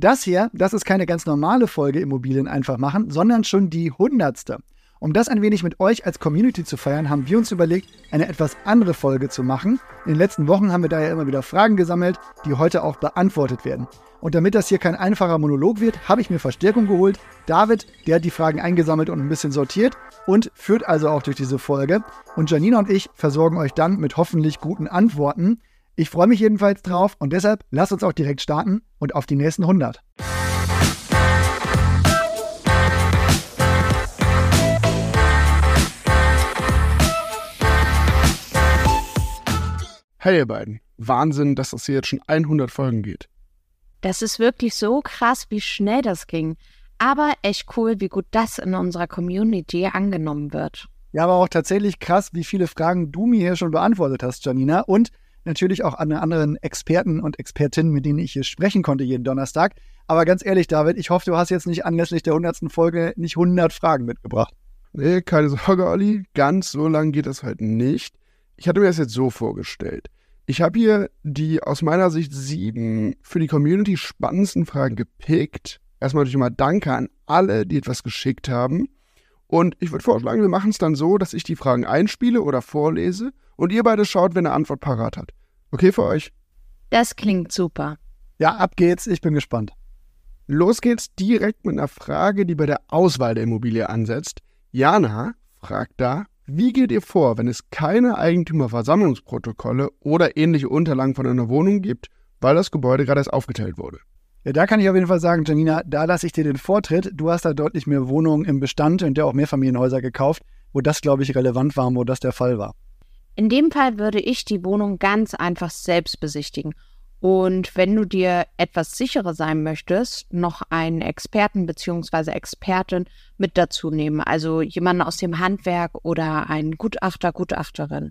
Das hier, das ist keine ganz normale Folge Immobilien einfach machen, sondern schon die hundertste. Um das ein wenig mit euch als Community zu feiern, haben wir uns überlegt, eine etwas andere Folge zu machen. In den letzten Wochen haben wir daher immer wieder Fragen gesammelt, die heute auch beantwortet werden. Und damit das hier kein einfacher Monolog wird, habe ich mir Verstärkung geholt. David, der hat die Fragen eingesammelt und ein bisschen sortiert und führt also auch durch diese Folge. Und Janina und ich versorgen euch dann mit hoffentlich guten Antworten. Ich freue mich jedenfalls drauf und deshalb lasst uns auch direkt starten und auf die nächsten 100. Hey ihr beiden, Wahnsinn, dass das hier jetzt schon 100 Folgen geht. Das ist wirklich so krass, wie schnell das ging. Aber echt cool, wie gut das in unserer Community angenommen wird. Ja, aber auch tatsächlich krass, wie viele Fragen du mir hier schon beantwortet hast, Janina. Und natürlich auch an anderen Experten und Expertinnen, mit denen ich hier sprechen konnte jeden Donnerstag. Aber ganz ehrlich, David, ich hoffe, du hast jetzt nicht anlässlich der 100. Folge nicht 100 Fragen mitgebracht. Nee, keine Sorge, Olli. Ganz so lang geht das halt nicht. Ich hatte mir das jetzt so vorgestellt. Ich habe hier die aus meiner Sicht sieben für die Community spannendsten Fragen gepickt. Erstmal natürlich mal Danke an alle, die etwas geschickt haben. Und ich würde vorschlagen, wir machen es dann so, dass ich die Fragen einspiele oder vorlese und ihr beide schaut, wenn eine Antwort parat hat. Okay für euch? Das klingt super. Ja, ab geht's. Ich bin gespannt. Los geht's direkt mit einer Frage, die bei der Auswahl der Immobilie ansetzt. Jana fragt da, wie geht ihr vor, wenn es keine Eigentümerversammlungsprotokolle oder ähnliche Unterlagen von einer Wohnung gibt, weil das Gebäude gerade erst aufgeteilt wurde? Ja, da kann ich auf jeden Fall sagen, Janina, da lasse ich dir den Vortritt. Du hast da deutlich mehr Wohnungen im Bestand und ja auch Mehrfamilienhäuser gekauft, wo das, glaube ich, relevant war, wo das der Fall war. In dem Fall würde ich die Wohnung ganz einfach selbst besichtigen. Und wenn du dir etwas sicherer sein möchtest, noch einen Experten bzw. Expertin mit dazu nehmen. Also jemanden aus dem Handwerk oder einen Gutachter, Gutachterin.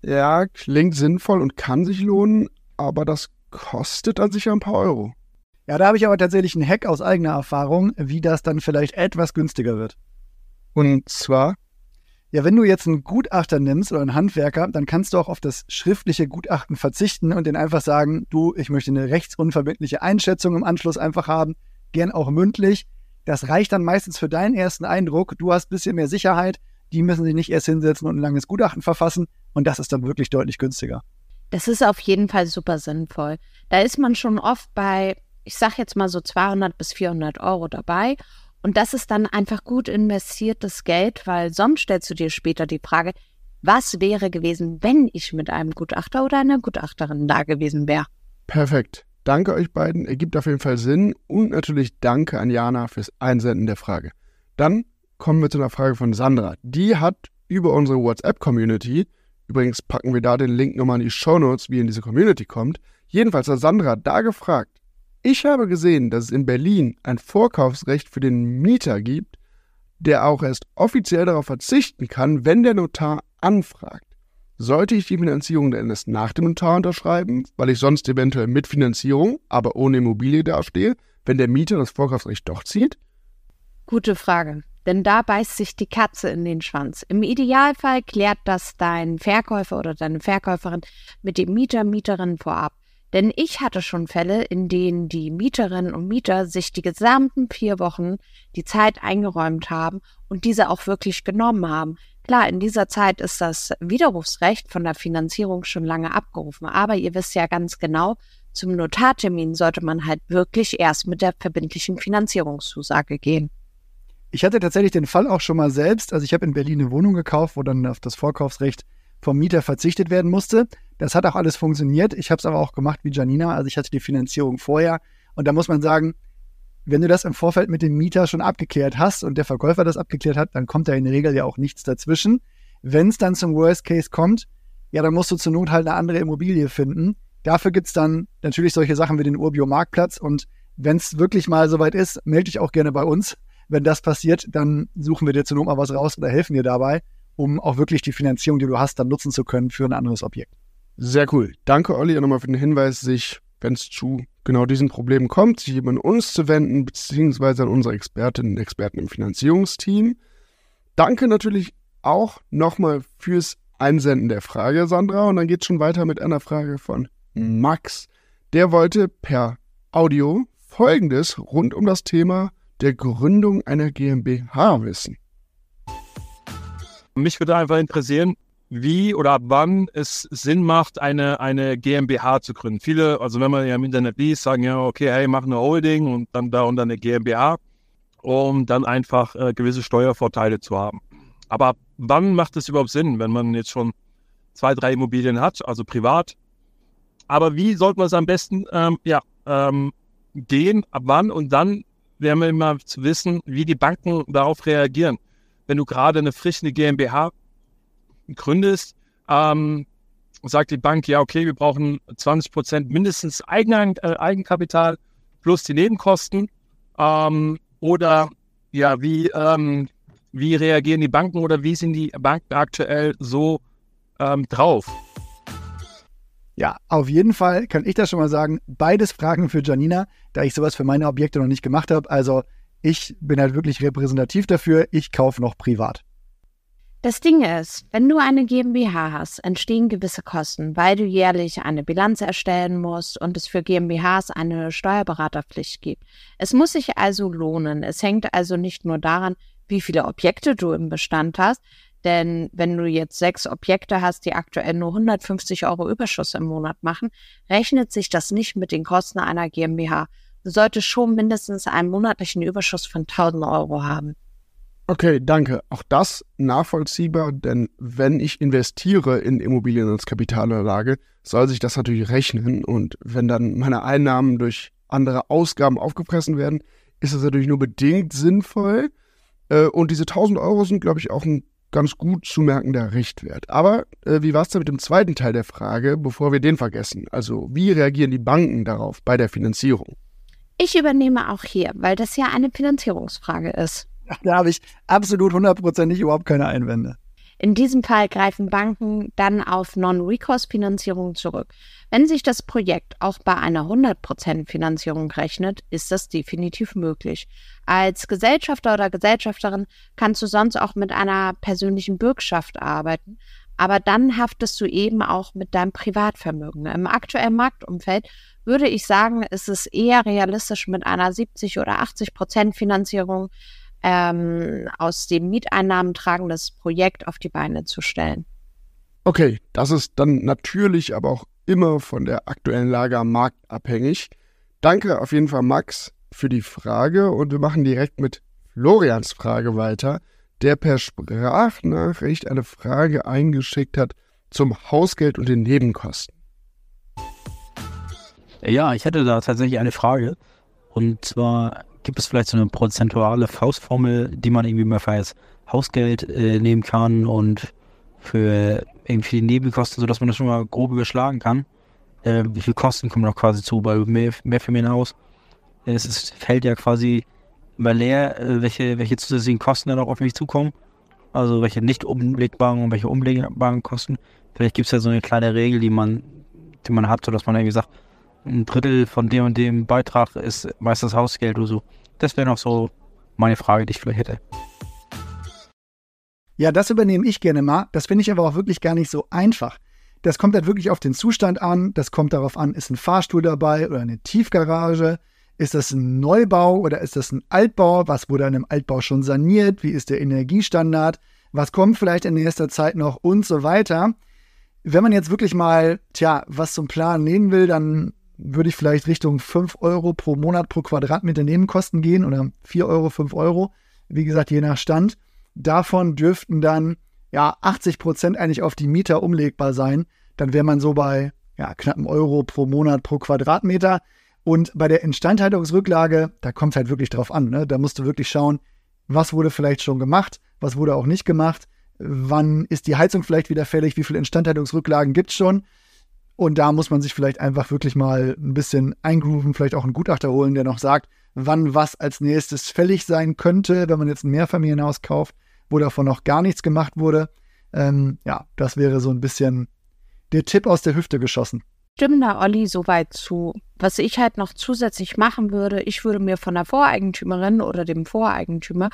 Ja, klingt sinnvoll und kann sich lohnen, aber das kostet dann sicher ein paar Euro. Ja, da habe ich aber tatsächlich einen Hack aus eigener Erfahrung, wie das dann vielleicht etwas günstiger wird. Und zwar? Ja, wenn du jetzt einen Gutachter nimmst oder einen Handwerker, dann kannst du auch auf das schriftliche Gutachten verzichten und den einfach sagen, du, ich möchte eine rechtsunverbindliche Einschätzung im Anschluss einfach haben, gern auch mündlich. Das reicht dann meistens für deinen ersten Eindruck. Du hast ein bisschen mehr Sicherheit. Die müssen sich nicht erst hinsetzen und ein langes Gutachten verfassen. Und das ist dann wirklich deutlich günstiger. Das ist auf jeden Fall super sinnvoll. Da ist man schon oft bei, ich sag jetzt mal so 200 bis 400 Euro dabei. Und das ist dann einfach gut investiertes Geld, weil sonst stellst du dir später die Frage, was wäre gewesen, wenn ich mit einem Gutachter oder einer Gutachterin da gewesen wäre. Perfekt. Danke euch beiden, ergibt auf jeden Fall Sinn. Und natürlich danke an Jana fürs Einsenden der Frage. Dann kommen wir zu einer Frage von Sandra. Die hat über unsere WhatsApp-Community, übrigens packen wir da den Link nochmal in die Show Notes, wie ihr in diese Community kommt. Jedenfalls hat Sandra da gefragt, ich habe gesehen, dass es in Berlin ein Vorkaufsrecht für den Mieter gibt, der auch erst offiziell darauf verzichten kann, wenn der Notar anfragt. Sollte ich die Finanzierung denn erst nach dem Notar unterschreiben, weil ich sonst eventuell mit Finanzierung, aber ohne Immobilie dastehe, wenn der Mieter das Vorkaufsrecht doch zieht? Gute Frage. Denn da beißt sich die Katze in den Schwanz. Im Idealfall klärt das dein Verkäufer oder deine Verkäuferin mit dem Mieter, Mieterin vorab. Denn ich hatte schon Fälle, in denen die Mieterinnen und Mieter sich die gesamten vier Wochen die Zeit eingeräumt haben und diese auch wirklich genommen haben. Klar, in dieser Zeit ist das Widerrufsrecht von der Finanzierung schon lange abgerufen, aber ihr wisst ja ganz genau, zum Notartermin sollte man halt wirklich erst mit der verbindlichen Finanzierungszusage gehen. Ich hatte tatsächlich den Fall auch schon mal selbst. Also ich habe in Berlin eine Wohnung gekauft, wo dann auf das Vorkaufsrecht vom Mieter verzichtet werden musste. Das hat auch alles funktioniert. Ich habe es aber auch gemacht wie Janina. Also ich hatte die Finanzierung vorher. Und da muss man sagen, wenn du das im Vorfeld mit dem Mieter schon abgeklärt hast und der Verkäufer das abgeklärt hat, dann kommt da in der Regel ja auch nichts dazwischen. Wenn es dann zum Worst Case kommt, ja, dann musst du zur Not halt eine andere Immobilie finden. Dafür gibt es dann natürlich solche Sachen wie den Urbio Marktplatz. Und wenn es wirklich mal soweit ist, melde dich auch gerne bei uns. Wenn das passiert, dann suchen wir dir zur Not mal was raus oder helfen dir dabei, um auch wirklich die Finanzierung, die du hast, dann nutzen zu können für ein anderes Objekt. Sehr cool. Danke, Olli, nochmal für den Hinweis, sich, wenn es zu genau diesen Problemen kommt, sich eben an uns zu wenden, beziehungsweise an unsere Expertinnen und Experten im Finanzierungsteam. Danke natürlich auch nochmal fürs Einsenden der Frage, Sandra. Und dann geht es schon weiter mit einer Frage von Max. Der wollte per Audio Folgendes rund um das Thema der Gründung einer GmbH wissen. Mich würde einfach interessieren, wie oder ab wann es Sinn macht, eine, eine GmbH zu gründen. Viele, also wenn man ja im Internet liest, sagen ja, okay, hey, mach eine Holding und dann da und dann eine GmbH, um dann einfach äh, gewisse Steuervorteile zu haben. Aber wann macht es überhaupt Sinn, wenn man jetzt schon zwei, drei Immobilien hat, also privat? Aber wie sollte man es am besten ähm, ja, ähm, gehen, ab wann? Und dann wäre mir immer zu wissen, wie die Banken darauf reagieren. Wenn du gerade eine frische GmbH gründest, ähm, sagt die Bank, ja, okay, wir brauchen 20 Prozent mindestens Eigen, äh, Eigenkapital plus die Nebenkosten. Ähm, oder ja, wie, ähm, wie reagieren die Banken oder wie sind die Banken aktuell so ähm, drauf? Ja, auf jeden Fall kann ich das schon mal sagen. Beides Fragen für Janina, da ich sowas für meine Objekte noch nicht gemacht habe. Also ich bin halt wirklich repräsentativ dafür. Ich kaufe noch privat. Das Ding ist, wenn du eine GmbH hast, entstehen gewisse Kosten, weil du jährlich eine Bilanz erstellen musst und es für GmbHs eine Steuerberaterpflicht gibt. Es muss sich also lohnen. Es hängt also nicht nur daran, wie viele Objekte du im Bestand hast, denn wenn du jetzt sechs Objekte hast, die aktuell nur 150 Euro Überschuss im Monat machen, rechnet sich das nicht mit den Kosten einer GmbH. Du solltest schon mindestens einen monatlichen Überschuss von 1000 Euro haben. Okay, danke. Auch das nachvollziehbar, denn wenn ich investiere in Immobilien als Kapitalanlage, soll sich das natürlich rechnen. Und wenn dann meine Einnahmen durch andere Ausgaben aufgefressen werden, ist das natürlich nur bedingt sinnvoll. Äh, und diese 1000 Euro sind, glaube ich, auch ein ganz gut zu merkender Richtwert. Aber äh, wie war es denn mit dem zweiten Teil der Frage, bevor wir den vergessen? Also, wie reagieren die Banken darauf bei der Finanzierung? Ich übernehme auch hier, weil das ja eine Finanzierungsfrage ist. Da habe ich absolut hundertprozentig überhaupt keine Einwände. In diesem Fall greifen Banken dann auf Non-Recourse-Finanzierung zurück. Wenn sich das Projekt auch bei einer 100% Finanzierung rechnet, ist das definitiv möglich. Als Gesellschafter oder Gesellschafterin kannst du sonst auch mit einer persönlichen Bürgschaft arbeiten, aber dann haftest du eben auch mit deinem Privatvermögen. Im aktuellen Marktumfeld würde ich sagen, ist es eher realistisch mit einer 70 oder 80% Finanzierung ähm, aus den Mieteinnahmen tragendes Projekt auf die Beine zu stellen. Okay, das ist dann natürlich aber auch immer von der aktuellen Lage am Markt abhängig. Danke auf jeden Fall, Max, für die Frage und wir machen direkt mit Florians Frage weiter, der per Sprachnachricht eine Frage eingeschickt hat zum Hausgeld und den Nebenkosten. Ja, ich hätte da tatsächlich eine Frage. Und zwar Gibt es vielleicht so eine prozentuale Faustformel, die man irgendwie mal für das Hausgeld äh, nehmen kann und für irgendwie die Nebenkosten, sodass man das schon mal grob überschlagen kann? Äh, wie viel Kosten kommen noch quasi zu bei mehr, mehr für mehr Haus? Es ist, fällt ja quasi leer, äh, welche, welche zusätzlichen Kosten dann auch auf mich zukommen. Also welche nicht umlegbaren und welche umlegbaren Kosten. Vielleicht gibt es ja so eine kleine Regel, die man, die man hat, sodass man irgendwie sagt, ein Drittel von dem und dem Beitrag ist meistens Hausgeld oder so. Das wäre noch so meine Frage, die ich vielleicht hätte. Ja, das übernehme ich gerne mal. Das finde ich aber auch wirklich gar nicht so einfach. Das kommt halt wirklich auf den Zustand an. Das kommt darauf an, ist ein Fahrstuhl dabei oder eine Tiefgarage? Ist das ein Neubau oder ist das ein Altbau? Was wurde an einem Altbau schon saniert? Wie ist der Energiestandard? Was kommt vielleicht in nächster Zeit noch und so weiter? Wenn man jetzt wirklich mal, tja, was zum Plan nehmen will, dann würde ich vielleicht Richtung 5 Euro pro Monat pro Quadratmeter Nebenkosten gehen oder 4 Euro, 5 Euro. Wie gesagt, je nach Stand. Davon dürften dann ja 80 Prozent eigentlich auf die Mieter umlegbar sein. Dann wäre man so bei ja, knapp einem Euro pro Monat pro Quadratmeter. Und bei der Instandhaltungsrücklage, da kommt es halt wirklich drauf an. Ne? Da musst du wirklich schauen, was wurde vielleicht schon gemacht, was wurde auch nicht gemacht, wann ist die Heizung vielleicht wieder fällig, wie viele Instandhaltungsrücklagen gibt es schon. Und da muss man sich vielleicht einfach wirklich mal ein bisschen eingrooven, vielleicht auch einen Gutachter holen, der noch sagt, wann was als nächstes fällig sein könnte, wenn man jetzt ein Mehrfamilienhaus kauft, wo davon noch gar nichts gemacht wurde. Ähm, ja, das wäre so ein bisschen der Tipp aus der Hüfte geschossen. Stimmt da Olli soweit zu. Was ich halt noch zusätzlich machen würde, ich würde mir von der Voreigentümerin oder dem Voreigentümer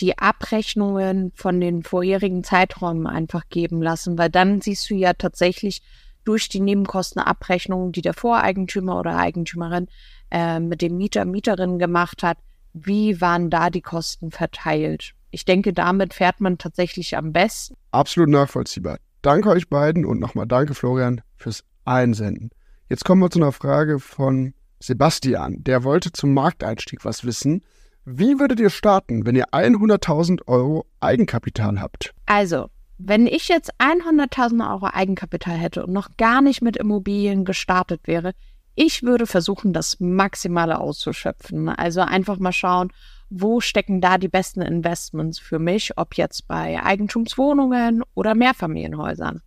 die Abrechnungen von den vorherigen Zeiträumen einfach geben lassen, weil dann siehst du ja tatsächlich, durch die Nebenkostenabrechnung, die der Voreigentümer oder Eigentümerin äh, mit dem Mieter, Mieterin gemacht hat, wie waren da die Kosten verteilt? Ich denke, damit fährt man tatsächlich am besten. Absolut nachvollziehbar. Danke euch beiden und nochmal danke, Florian, fürs Einsenden. Jetzt kommen wir zu einer Frage von Sebastian. Der wollte zum Markteinstieg was wissen. Wie würdet ihr starten, wenn ihr 100.000 Euro Eigenkapital habt? Also, wenn ich jetzt 100.000 Euro Eigenkapital hätte und noch gar nicht mit Immobilien gestartet wäre, ich würde versuchen, das Maximale auszuschöpfen. Also einfach mal schauen, wo stecken da die besten Investments für mich, ob jetzt bei Eigentumswohnungen oder Mehrfamilienhäusern.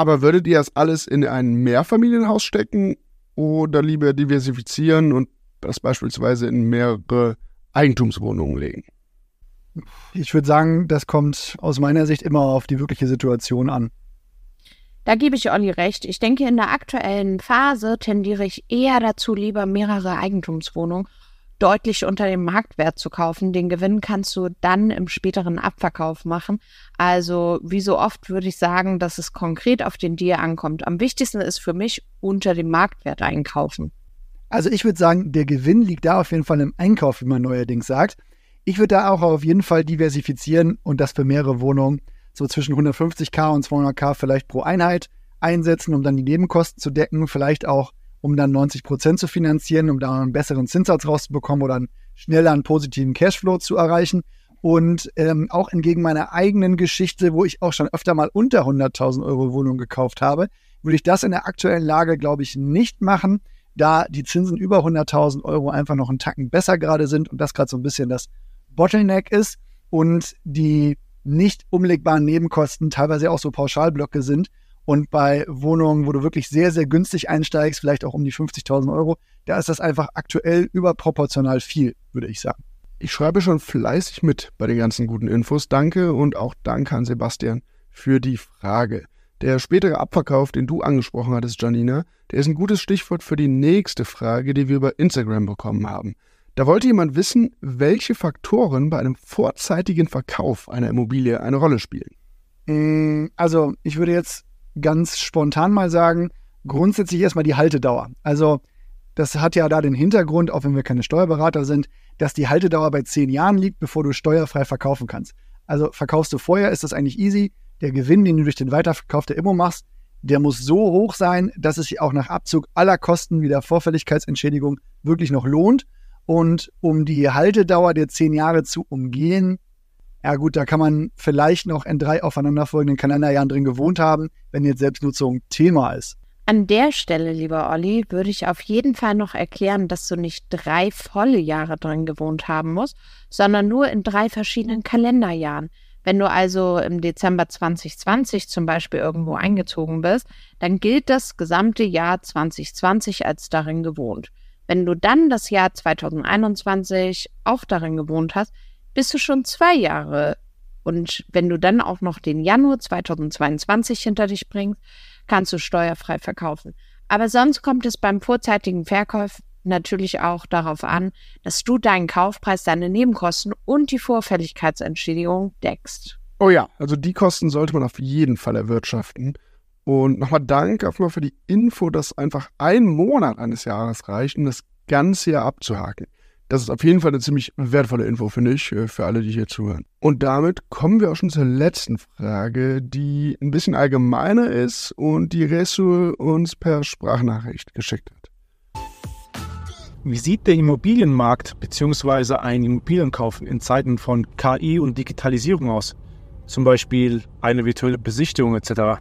Aber würdet ihr das alles in ein Mehrfamilienhaus stecken oder lieber diversifizieren und das beispielsweise in mehrere Eigentumswohnungen legen? Ich würde sagen, das kommt aus meiner Sicht immer auf die wirkliche Situation an. Da gebe ich Olli recht. Ich denke, in der aktuellen Phase tendiere ich eher dazu, lieber mehrere Eigentumswohnungen deutlich unter dem Marktwert zu kaufen. Den Gewinn kannst du dann im späteren Abverkauf machen. Also wie so oft würde ich sagen, dass es konkret auf den Deal ankommt. Am wichtigsten ist für mich unter dem Marktwert einkaufen. Also ich würde sagen, der Gewinn liegt da auf jeden Fall im Einkauf, wie man neuerdings sagt. Ich würde da auch auf jeden Fall diversifizieren und das für mehrere Wohnungen so zwischen 150k und 200k vielleicht pro Einheit einsetzen, um dann die Nebenkosten zu decken, vielleicht auch um dann 90 Prozent zu finanzieren, um da einen besseren Zinssatz rauszubekommen oder einen schneller einen positiven Cashflow zu erreichen. Und ähm, auch entgegen meiner eigenen Geschichte, wo ich auch schon öfter mal unter 100.000 Euro Wohnung gekauft habe, würde ich das in der aktuellen Lage, glaube ich, nicht machen, da die Zinsen über 100.000 Euro einfach noch einen Tacken besser gerade sind und das gerade so ein bisschen das Bottleneck ist und die nicht umlegbaren Nebenkosten teilweise auch so Pauschalblöcke sind. Und bei Wohnungen, wo du wirklich sehr, sehr günstig einsteigst, vielleicht auch um die 50.000 Euro, da ist das einfach aktuell überproportional viel, würde ich sagen. Ich schreibe schon fleißig mit bei den ganzen guten Infos. Danke und auch danke an Sebastian für die Frage. Der spätere Abverkauf, den du angesprochen hattest, Janina, der ist ein gutes Stichwort für die nächste Frage, die wir über Instagram bekommen haben. Da wollte jemand wissen, welche Faktoren bei einem vorzeitigen Verkauf einer Immobilie eine Rolle spielen. Mm, also, ich würde jetzt ganz spontan mal sagen, grundsätzlich erstmal die Haltedauer. Also, das hat ja da den Hintergrund, auch wenn wir keine Steuerberater sind, dass die Haltedauer bei zehn Jahren liegt, bevor du steuerfrei verkaufen kannst. Also verkaufst du vorher, ist das eigentlich easy. Der Gewinn, den du durch den Weiterverkauf der Immo machst, der muss so hoch sein, dass es sich auch nach Abzug aller Kosten wie der Vorfälligkeitsentschädigung wirklich noch lohnt. Und um die Haltedauer der zehn Jahre zu umgehen, ja gut, da kann man vielleicht noch in drei aufeinanderfolgenden Kalenderjahren drin gewohnt haben, wenn jetzt Selbstnutzung Thema ist. An der Stelle, lieber Olli, würde ich auf jeden Fall noch erklären, dass du nicht drei volle Jahre drin gewohnt haben musst, sondern nur in drei verschiedenen Kalenderjahren. Wenn du also im Dezember 2020 zum Beispiel irgendwo eingezogen bist, dann gilt das gesamte Jahr 2020 als darin gewohnt. Wenn du dann das Jahr 2021 auch darin gewohnt hast, bist du schon zwei Jahre. Und wenn du dann auch noch den Januar 2022 hinter dich bringst, kannst du steuerfrei verkaufen. Aber sonst kommt es beim vorzeitigen Verkauf natürlich auch darauf an, dass du deinen Kaufpreis, deine Nebenkosten und die Vorfälligkeitsentschädigung deckst. Oh ja, also die Kosten sollte man auf jeden Fall erwirtschaften. Und nochmal Dank auch mal für die Info, dass einfach ein Monat eines Jahres reicht, um das ganze Jahr abzuhaken. Das ist auf jeden Fall eine ziemlich wertvolle Info, finde ich, äh, für alle, die hier zuhören. Und damit kommen wir auch schon zur letzten Frage, die ein bisschen allgemeiner ist und die Resul uns per Sprachnachricht geschickt hat. Wie sieht der Immobilienmarkt bzw. ein Immobilienkauf in Zeiten von KI und Digitalisierung aus? Zum Beispiel eine virtuelle Besichtigung etc.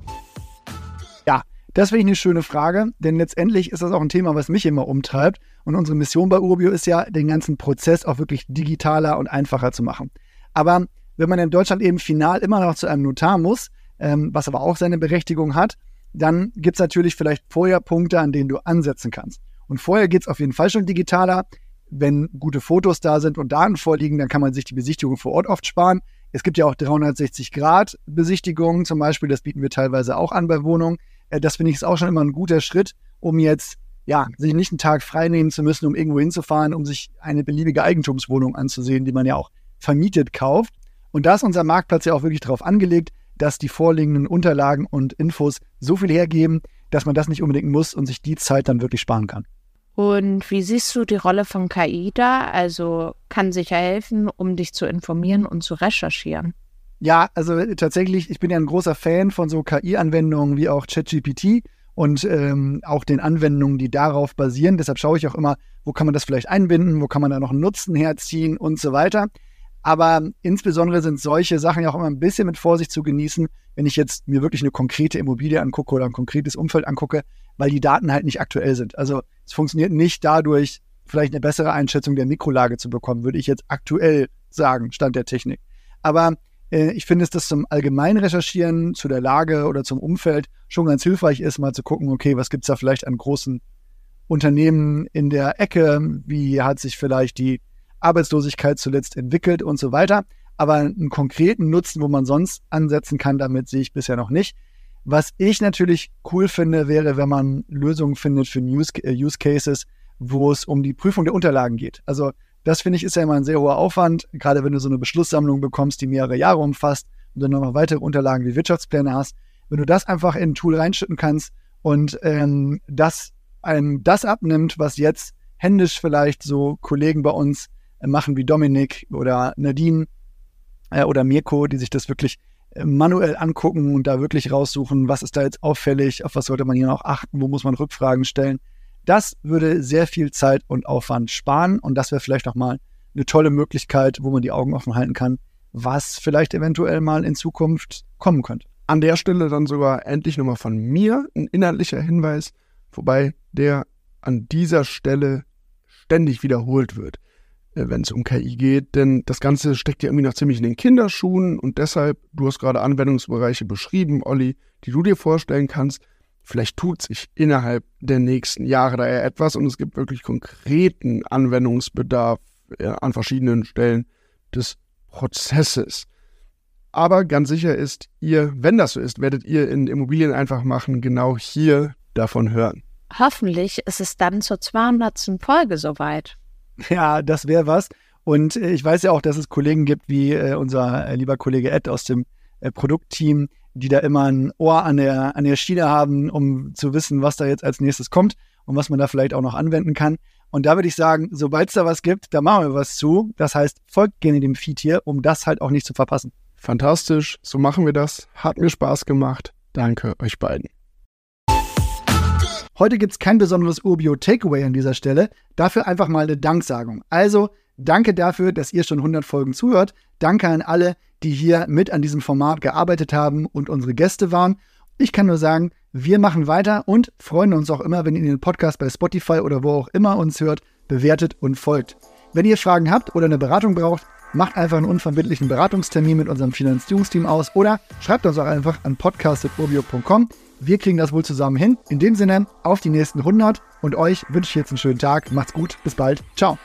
Das finde ich eine schöne Frage, denn letztendlich ist das auch ein Thema, was mich immer umtreibt. Und unsere Mission bei Urbio ist ja, den ganzen Prozess auch wirklich digitaler und einfacher zu machen. Aber wenn man in Deutschland eben final immer noch zu einem Notar muss, ähm, was aber auch seine Berechtigung hat, dann gibt es natürlich vielleicht vorher Punkte, an denen du ansetzen kannst. Und vorher geht es auf jeden Fall schon digitaler. Wenn gute Fotos da sind und Daten vorliegen, dann kann man sich die Besichtigung vor Ort oft sparen. Es gibt ja auch 360-Grad-Besichtigungen zum Beispiel, das bieten wir teilweise auch an bei Wohnungen. Äh, das finde ich ist auch schon immer ein guter Schritt, um jetzt ja, sich nicht einen Tag frei nehmen zu müssen, um irgendwo hinzufahren, um sich eine beliebige Eigentumswohnung anzusehen, die man ja auch vermietet kauft. Und da ist unser Marktplatz ja auch wirklich darauf angelegt, dass die vorliegenden Unterlagen und Infos so viel hergeben, dass man das nicht unbedingt muss und sich die Zeit dann wirklich sparen kann. Und wie siehst du die Rolle von KI da? Also kann sicher helfen, um dich zu informieren und zu recherchieren. Ja, also tatsächlich, ich bin ja ein großer Fan von so KI-Anwendungen wie auch ChatGPT und ähm, auch den Anwendungen, die darauf basieren. Deshalb schaue ich auch immer, wo kann man das vielleicht einbinden, wo kann man da noch einen Nutzen herziehen und so weiter. Aber insbesondere sind solche Sachen ja auch immer ein bisschen mit Vorsicht zu genießen, wenn ich jetzt mir wirklich eine konkrete Immobilie angucke oder ein konkretes Umfeld angucke, weil die Daten halt nicht aktuell sind. Also es funktioniert nicht dadurch, vielleicht eine bessere Einschätzung der Mikrolage zu bekommen, würde ich jetzt aktuell sagen, Stand der Technik. Aber äh, ich finde, dass das zum allgemeinen Recherchieren zu der Lage oder zum Umfeld schon ganz hilfreich ist, mal zu gucken, okay, was gibt es da vielleicht an großen Unternehmen in der Ecke, wie hat sich vielleicht die Arbeitslosigkeit zuletzt entwickelt und so weiter. Aber einen konkreten Nutzen, wo man sonst ansetzen kann, damit sehe ich bisher noch nicht. Was ich natürlich cool finde, wäre, wenn man Lösungen findet für Use, äh, Use Cases, wo es um die Prüfung der Unterlagen geht. Also das finde ich ist ja immer ein sehr hoher Aufwand, gerade wenn du so eine Beschlusssammlung bekommst, die mehrere Jahre umfasst und dann noch weitere Unterlagen wie Wirtschaftspläne hast. Wenn du das einfach in ein Tool reinschütten kannst und ähm, das einem das abnimmt, was jetzt händisch vielleicht so Kollegen bei uns äh, machen wie Dominik oder Nadine äh, oder Mirko, die sich das wirklich äh, manuell angucken und da wirklich raussuchen, was ist da jetzt auffällig, auf was sollte man hier noch achten, wo muss man Rückfragen stellen. Das würde sehr viel Zeit und Aufwand sparen und das wäre vielleicht auch mal eine tolle Möglichkeit, wo man die Augen offen halten kann, was vielleicht eventuell mal in Zukunft kommen könnte. An der Stelle dann sogar endlich nochmal von mir ein inhaltlicher Hinweis, wobei der an dieser Stelle ständig wiederholt wird, äh, wenn es um KI geht, denn das Ganze steckt ja irgendwie noch ziemlich in den Kinderschuhen und deshalb, du hast gerade Anwendungsbereiche beschrieben, Olli, die du dir vorstellen kannst, Vielleicht tut sich innerhalb der nächsten Jahre da ja etwas und es gibt wirklich konkreten Anwendungsbedarf an verschiedenen Stellen des Prozesses. Aber ganz sicher ist ihr, wenn das so ist, werdet ihr in Immobilien einfach machen, genau hier davon hören. Hoffentlich ist es dann zur 200. Folge soweit. Ja, das wäre was. Und äh, ich weiß ja auch, dass es Kollegen gibt, wie äh, unser äh, lieber Kollege Ed aus dem Produktteam, die da immer ein Ohr an der, an der Schiene haben, um zu wissen, was da jetzt als nächstes kommt und was man da vielleicht auch noch anwenden kann. Und da würde ich sagen, sobald es da was gibt, da machen wir was zu. Das heißt, folgt gerne dem Feed hier, um das halt auch nicht zu verpassen. Fantastisch, so machen wir das. Hat mir Spaß gemacht. Danke euch beiden. Heute gibt es kein besonderes Urbio Takeaway an dieser Stelle, dafür einfach mal eine Danksagung. Also danke dafür, dass ihr schon 100 Folgen zuhört. Danke an alle, die hier mit an diesem Format gearbeitet haben und unsere Gäste waren. Ich kann nur sagen, wir machen weiter und freuen uns auch immer, wenn ihr den Podcast bei Spotify oder wo auch immer uns hört, bewertet und folgt. Wenn ihr Fragen habt oder eine Beratung braucht, macht einfach einen unverbindlichen Beratungstermin mit unserem Finanzierungsteam aus oder schreibt uns auch einfach an podcast.urbio.com. Wir kriegen das wohl zusammen hin. In dem Sinne, auf die nächsten 100 und euch wünsche ich jetzt einen schönen Tag. Macht's gut, bis bald. Ciao.